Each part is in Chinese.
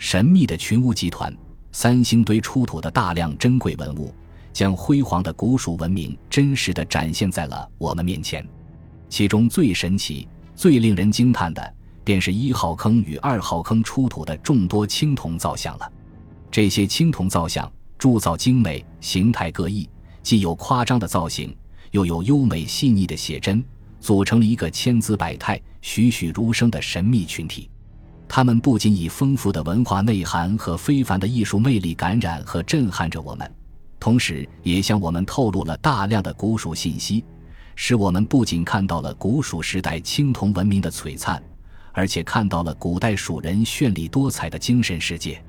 神秘的群巫集团，三星堆出土的大量珍贵文物，将辉煌的古蜀文明真实的展现在了我们面前。其中最神奇、最令人惊叹的，便是一号坑与二号坑出土的众多青铜造像了。这些青铜造像铸造精美，形态各异，既有夸张的造型，又有优美细腻的写真，组成了一个千姿百态、栩栩如生的神秘群体。他们不仅以丰富的文化内涵和非凡的艺术魅力感染和震撼着我们，同时也向我们透露了大量的古蜀信息，使我们不仅看到了古蜀时代青铜文明的璀璨，而且看到了古代蜀人绚丽多彩的精神世界。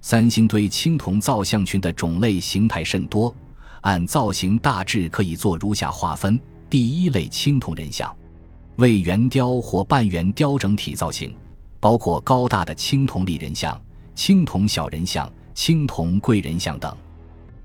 三星堆青铜造像群的种类形态甚多，按造型大致可以做如下划分：第一类青铜人像，为圆雕或半圆雕整体造型。包括高大的青铜立人像、青铜小人像、青铜贵人像等。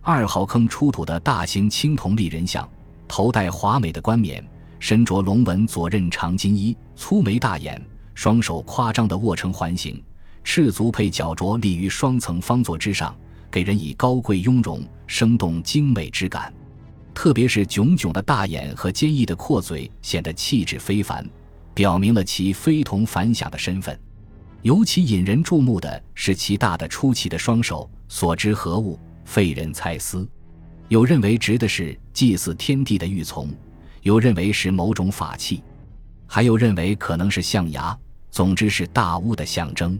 二号坑出土的大型青铜立人像，头戴华美的冠冕，身着龙纹左衽长金衣，粗眉大眼，双手夸张的握成环形，赤足配脚镯立于双层方座之上，给人以高贵雍容、生动精美之感。特别是炯炯的大眼和坚毅的阔嘴，显得气质非凡。表明了其非同凡响的身份，尤其引人注目的是其大的出奇的双手，所知何物，费人猜思。有认为执的是祭祀天地的玉琮，有认为是某种法器，还有认为可能是象牙。总之是大巫的象征。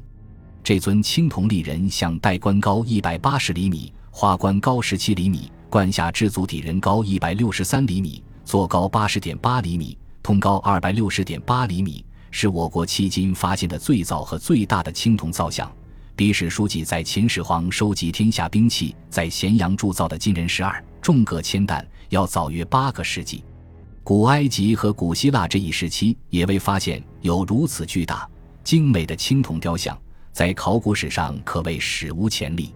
这尊青铜立人像戴冠高一百八十厘米，花冠高十七厘米，冠下之足底人高一百六十三厘米，座高八十点八厘米。通高二百六十点八厘米，是我国迄今发现的最早和最大的青铜造像。比史书记载，秦始皇收集天下兵器，在咸阳铸造的金人十二，重各千担，要早约八个世纪。古埃及和古希腊这一时期也未发现有如此巨大、精美的青铜雕像，在考古史上可谓史无前例。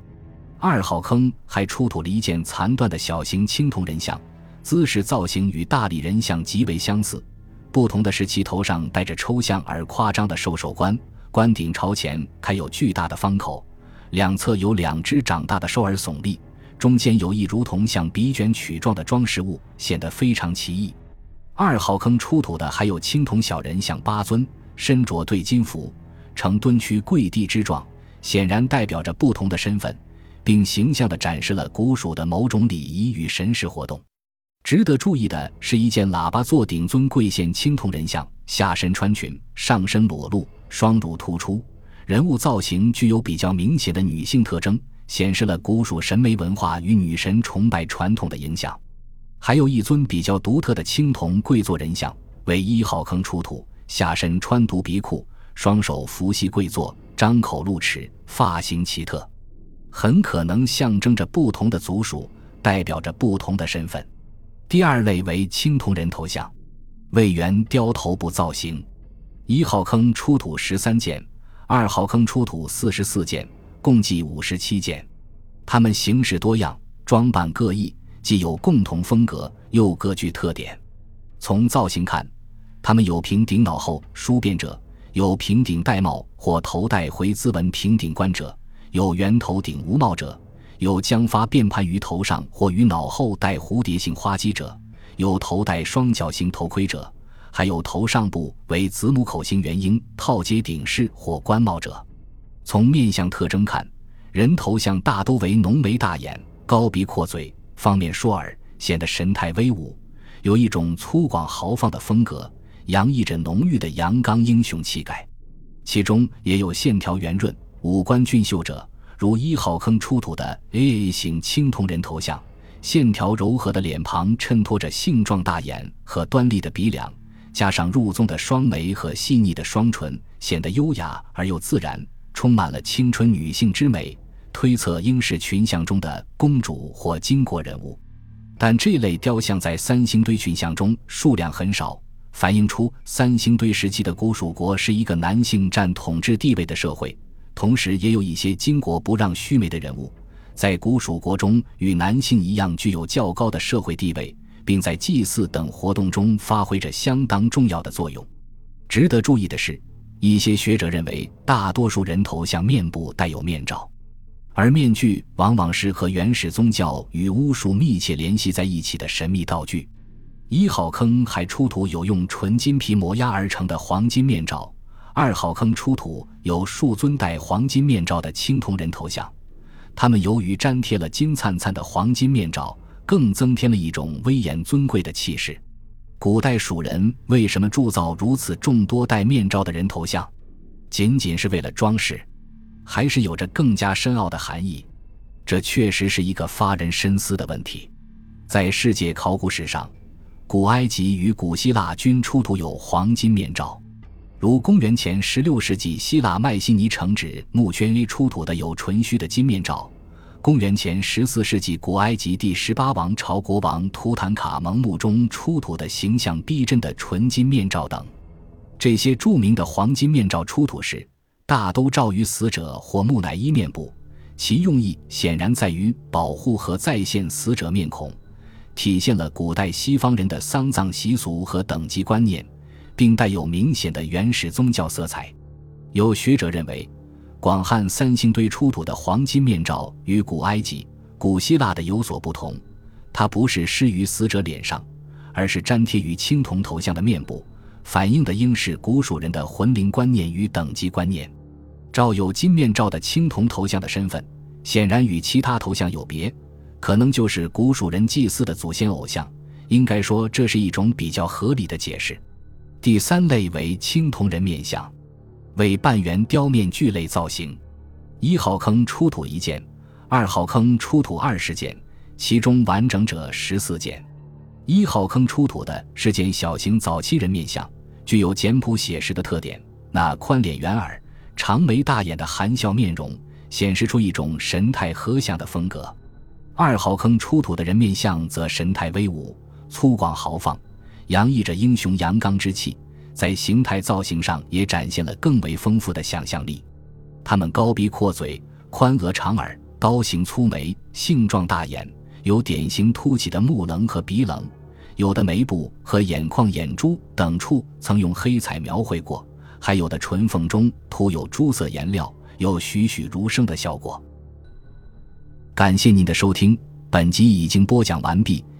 二号坑还出土了一件残断的小型青铜人像，姿势造型与大理人像极为相似。不同的是，其头上戴着抽象而夸张的兽首冠，冠顶朝前开有巨大的方口，两侧有两只长大的兽耳耸立，中间有一如同像笔卷曲状的装饰物，显得非常奇异。二号坑出土的还有青铜小人像八尊，身着对金服，呈蹲屈跪地之状，显然代表着不同的身份，并形象地展示了古蜀的某种礼仪与神事活动。值得注意的是，一件喇叭座顶尊贵县青铜人像，下身穿裙，上身裸露，双乳突出，人物造型具有比较明显的女性特征，显示了古蜀审美文化与女神崇拜传统的影响。还有一尊比较独特的青铜跪坐人像，为一号坑出土，下身穿独鼻裤，双手扶膝跪坐，张口露齿，发型奇特，很可能象征着不同的族属，代表着不同的身份。第二类为青铜人头像，为圆雕头部造型。一号坑出土十三件，二号坑出土四十四件，共计五十七件。它们形式多样，装扮各异，既有共同风格，又各具特点。从造型看，它们有平顶脑后梳辫者，有平顶戴帽或头戴回字纹平顶冠者，有圆头顶无帽者。有将发辫盘于头上或于脑后戴蝴蝶形花髻者，有头戴双角形头盔者，还有头上部为子母口型圆鹰套接顶饰或冠帽者。从面相特征看，人头像大多为浓眉大眼、高鼻阔嘴、方面硕耳，显得神态威武，有一种粗犷豪放的风格，洋溢着浓郁的阳刚英雄气概。其中也有线条圆润、五官俊秀者。如一号坑出土的 A 型青铜人头像，线条柔和的脸庞衬托着性状大眼和端立的鼻梁，加上入宗的双眉和细腻的双唇，显得优雅而又自然，充满了青春女性之美。推测应是群像中的公主或巾帼人物，但这类雕像在三星堆群像中数量很少，反映出三星堆时期的古蜀国是一个男性占统治地位的社会。同时，也有一些巾帼不让须眉的人物，在古蜀国中与男性一样具有较高的社会地位，并在祭祀等活动中发挥着相当重要的作用。值得注意的是，一些学者认为，大多数人头像面部带有面罩，而面具往往是和原始宗教与巫术密切联系在一起的神秘道具。一号坑还出土有用纯金皮磨压而成的黄金面罩，二号坑出土有数尊戴黄金面罩的青铜人头像，他们由于粘贴了金灿灿的黄金面罩，更增添了一种威严尊贵的气势。古代蜀人为什么铸造如此众多戴面罩的人头像？仅仅是为了装饰，还是有着更加深奥的含义？这确实是一个发人深思的问题。在世界考古史上，古埃及与古希腊均出土有黄金面罩，如公元前十六世纪希腊迈锡尼城址墓圈 A 出土的有纯须的金面罩。公元前十四世纪，古埃及第十八王朝国王图坦卡蒙墓中出土的形象逼真的纯金面罩等，这些著名的黄金面罩出土时，大都罩于死者或木乃伊面部，其用意显然在于保护和再现死者面孔，体现了古代西方人的丧葬习俗和等级观念，并带有明显的原始宗教色彩。有学者认为。广汉三星堆出土的黄金面罩与古埃及、古希腊的有所不同，它不是施于死者脸上，而是粘贴于青铜头像的面部，反映的应是古蜀人的魂灵观念与等级观念。罩有金面罩的青铜头像的身份，显然与其他头像有别，可能就是古蜀人祭祀的祖先偶像。应该说，这是一种比较合理的解释。第三类为青铜人面像。为半圆雕面具类造型，一号坑出土一件，二号坑出土二十件，其中完整者十四件。一号坑出土的是件小型早期人面像，具有简朴写实的特点。那宽脸圆耳、长眉大眼的含笑面容，显示出一种神态和祥的风格。二号坑出土的人面像则神态威武、粗犷豪放，洋溢着英雄阳刚之气。在形态造型上也展现了更为丰富的想象力。他们高鼻阔嘴、宽额长耳、刀形粗眉、杏状大眼，有典型凸起的目棱和鼻棱，有的眉部和眼眶、眼珠等处曾用黑彩描绘过，还有的唇缝中涂有朱色颜料，有栩栩如生的效果。感谢您的收听，本集已经播讲完毕。